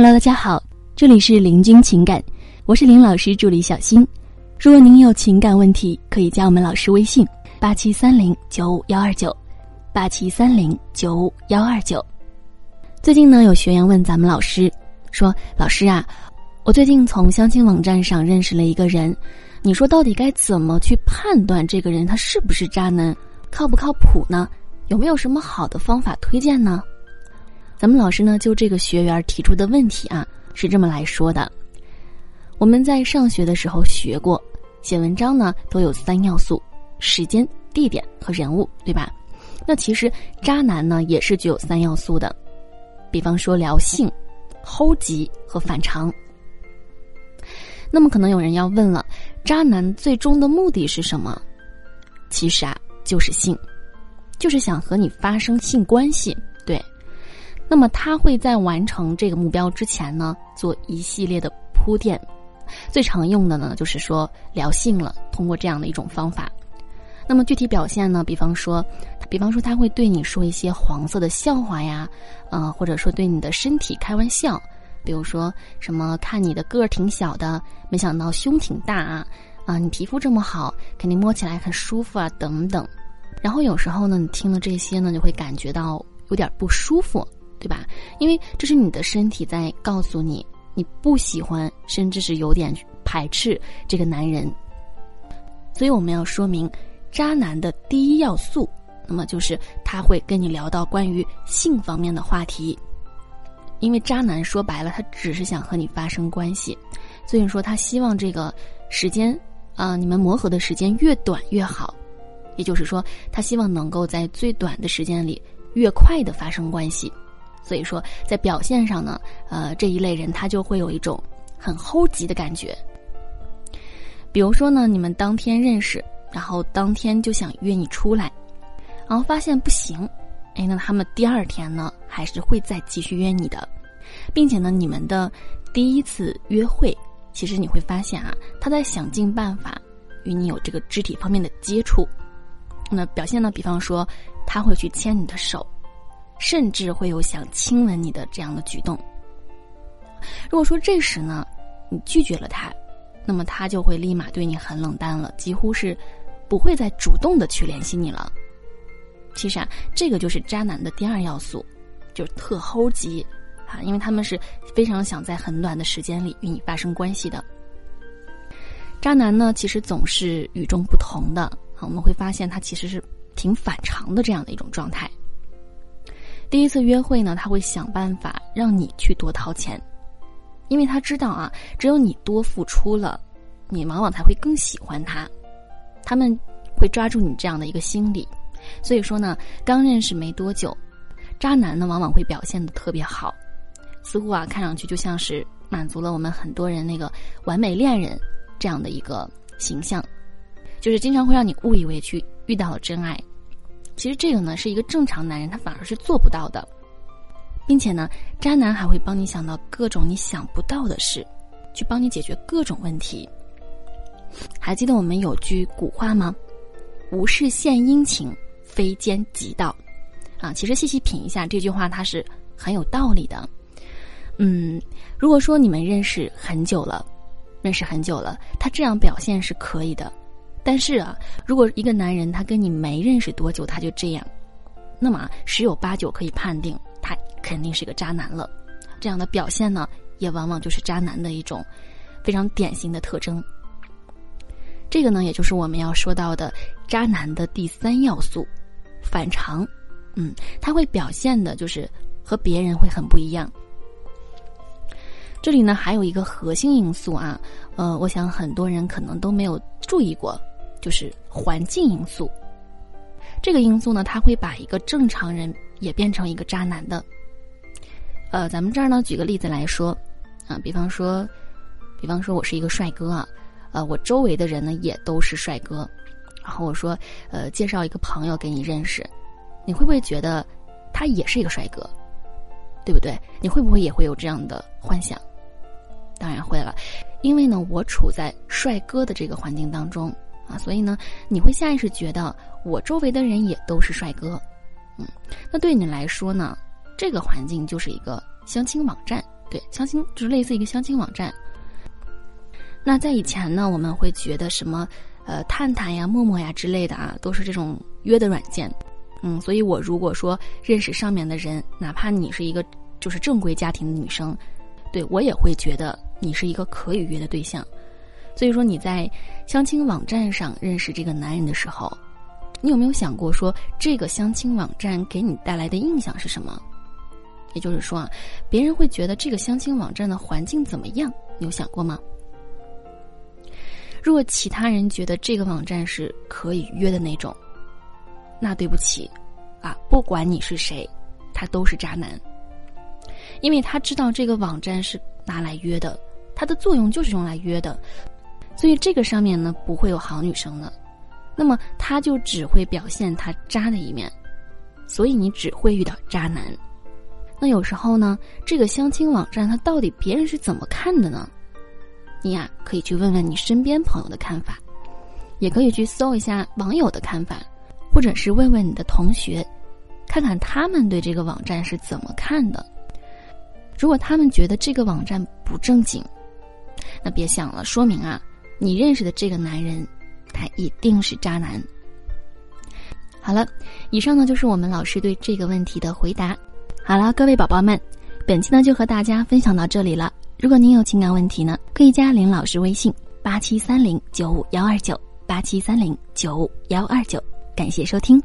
Hello，大家好，这里是林君情感，我是林老师助理小新。如果您有情感问题，可以加我们老师微信：八七三零九五幺二九，八七三零九五幺二九。最近呢，有学员问咱们老师说：“老师啊，我最近从相亲网站上认识了一个人，你说到底该怎么去判断这个人他是不是渣男，靠不靠谱呢？有没有什么好的方法推荐呢？”咱们老师呢，就这个学员提出的问题啊，是这么来说的：我们在上学的时候学过，写文章呢都有三要素：时间、地点和人物，对吧？那其实渣男呢也是具有三要素的，比方说聊性、齁急和反常。那么可能有人要问了，渣男最终的目的是什么？其实啊，就是性，就是想和你发生性关系，对。那么他会在完成这个目标之前呢，做一系列的铺垫，最常用的呢就是说聊性了，通过这样的一种方法。那么具体表现呢，比方说，比方说他会对你说一些黄色的笑话呀，呃，或者说对你的身体开玩笑，比如说什么看你的个儿挺小的，没想到胸挺大啊，啊，你皮肤这么好，肯定摸起来很舒服啊，等等。然后有时候呢，你听了这些呢，就会感觉到有点不舒服。对吧？因为这是你的身体在告诉你，你不喜欢，甚至是有点排斥这个男人。所以我们要说明，渣男的第一要素，那么就是他会跟你聊到关于性方面的话题。因为渣男说白了，他只是想和你发生关系，所以说他希望这个时间啊，你们磨合的时间越短越好。也就是说，他希望能够在最短的时间里，越快的发生关系。所以说，在表现上呢，呃，这一类人他就会有一种很齁急的感觉。比如说呢，你们当天认识，然后当天就想约你出来，然后发现不行，哎，那他们第二天呢，还是会再继续约你的，并且呢，你们的第一次约会，其实你会发现啊，他在想尽办法与你有这个肢体方面的接触。那表现呢，比方说，他会去牵你的手。甚至会有想亲吻你的这样的举动。如果说这时呢，你拒绝了他，那么他就会立马对你很冷淡了，几乎是不会再主动的去联系你了。其实啊，这个就是渣男的第二要素，就是特齁急啊，因为他们是非常想在很短的时间里与你发生关系的。渣男呢，其实总是与众不同的啊，我们会发现他其实是挺反常的这样的一种状态。第一次约会呢，他会想办法让你去多掏钱，因为他知道啊，只有你多付出了，你往往才会更喜欢他。他们会抓住你这样的一个心理，所以说呢，刚认识没多久，渣男呢往往会表现的特别好，似乎啊看上去就像是满足了我们很多人那个完美恋人这样的一个形象，就是经常会让你误以为去遇到了真爱。其实这个呢，是一个正常男人他反而是做不到的，并且呢，渣男还会帮你想到各种你想不到的事，去帮你解决各种问题。还记得我们有句古话吗？“无事献殷勤，非奸即盗。”啊，其实细细品一下这句话，它是很有道理的。嗯，如果说你们认识很久了，认识很久了，他这样表现是可以的。但是啊，如果一个男人他跟你没认识多久他就这样，那么十有八九可以判定他肯定是个渣男了。这样的表现呢，也往往就是渣男的一种非常典型的特征。这个呢，也就是我们要说到的渣男的第三要素——反常。嗯，他会表现的就是和别人会很不一样。这里呢，还有一个核心因素啊，呃，我想很多人可能都没有注意过。就是环境因素，这个因素呢，它会把一个正常人也变成一个渣男的。呃，咱们这儿呢，举个例子来说，啊，比方说，比方说我是一个帅哥啊，呃，我周围的人呢也都是帅哥，然后我说，呃，介绍一个朋友给你认识，你会不会觉得他也是一个帅哥，对不对？你会不会也会有这样的幻想？当然会了，因为呢，我处在帅哥的这个环境当中。啊，所以呢，你会下意识觉得我周围的人也都是帅哥，嗯，那对你来说呢，这个环境就是一个相亲网站，对，相亲就是类似一个相亲网站。那在以前呢，我们会觉得什么，呃，探探呀、陌陌呀之类的啊，都是这种约的软件。嗯，所以我如果说认识上面的人，哪怕你是一个就是正规家庭的女生，对我也会觉得你是一个可以约的对象。所以说你在相亲网站上认识这个男人的时候，你有没有想过说这个相亲网站给你带来的印象是什么？也就是说啊，别人会觉得这个相亲网站的环境怎么样？你有想过吗？如果其他人觉得这个网站是可以约的那种，那对不起，啊，不管你是谁，他都是渣男，因为他知道这个网站是拿来约的，它的作用就是用来约的，所以这个上面呢不会有好女生的，那么他就只会表现他渣的一面，所以你只会遇到渣男。那有时候呢，这个相亲网站它到底别人是怎么看的呢？你呀可以去问问你身边朋友的看法，也可以去搜一下网友的看法，或者是问问你的同学，看看他们对这个网站是怎么看的。如果他们觉得这个网站不正经，那别想了，说明啊，你认识的这个男人，他一定是渣男。好了，以上呢就是我们老师对这个问题的回答。好了，各位宝宝们，本期呢就和大家分享到这里了。如果您有情感问题呢，可以加林老师微信八七三零九五幺二九八七三零九五幺二九。感谢收听。